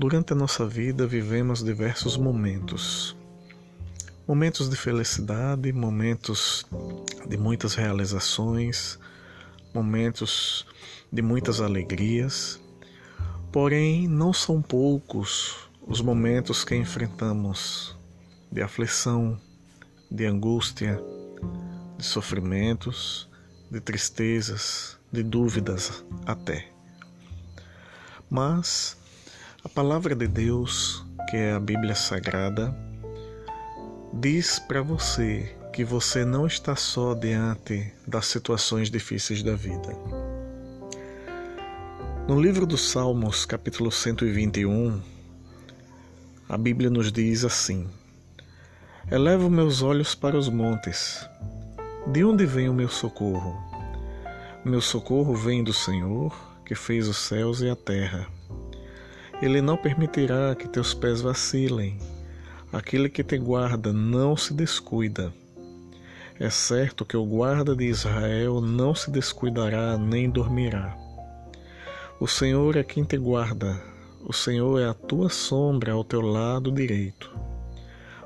Durante a nossa vida vivemos diversos momentos. Momentos de felicidade, momentos de muitas realizações, momentos de muitas alegrias. Porém, não são poucos os momentos que enfrentamos de aflição, de angústia, de sofrimentos, de tristezas, de dúvidas até. Mas a palavra de Deus, que é a Bíblia Sagrada, diz para você que você não está só diante das situações difíceis da vida. No livro dos Salmos, capítulo 121, a Bíblia nos diz assim: Elevo meus olhos para os montes. De onde vem o meu socorro? Meu socorro vem do Senhor, que fez os céus e a terra. Ele não permitirá que teus pés vacilem. Aquele que te guarda não se descuida. É certo que o guarda de Israel não se descuidará nem dormirá. O Senhor é quem te guarda, o Senhor é a tua sombra ao teu lado direito.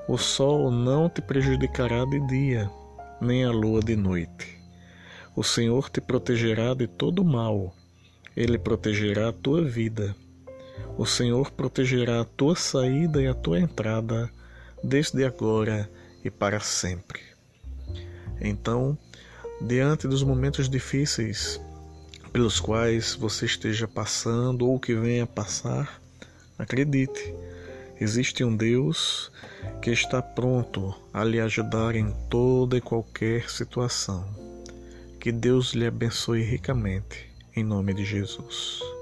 O sol não te prejudicará de dia, nem a lua de noite. O Senhor te protegerá de todo mal, ele protegerá a tua vida. O Senhor protegerá a tua saída e a tua entrada, desde agora e para sempre. Então, diante dos momentos difíceis pelos quais você esteja passando ou que venha passar, acredite, existe um Deus que está pronto a lhe ajudar em toda e qualquer situação. Que Deus lhe abençoe ricamente, em nome de Jesus.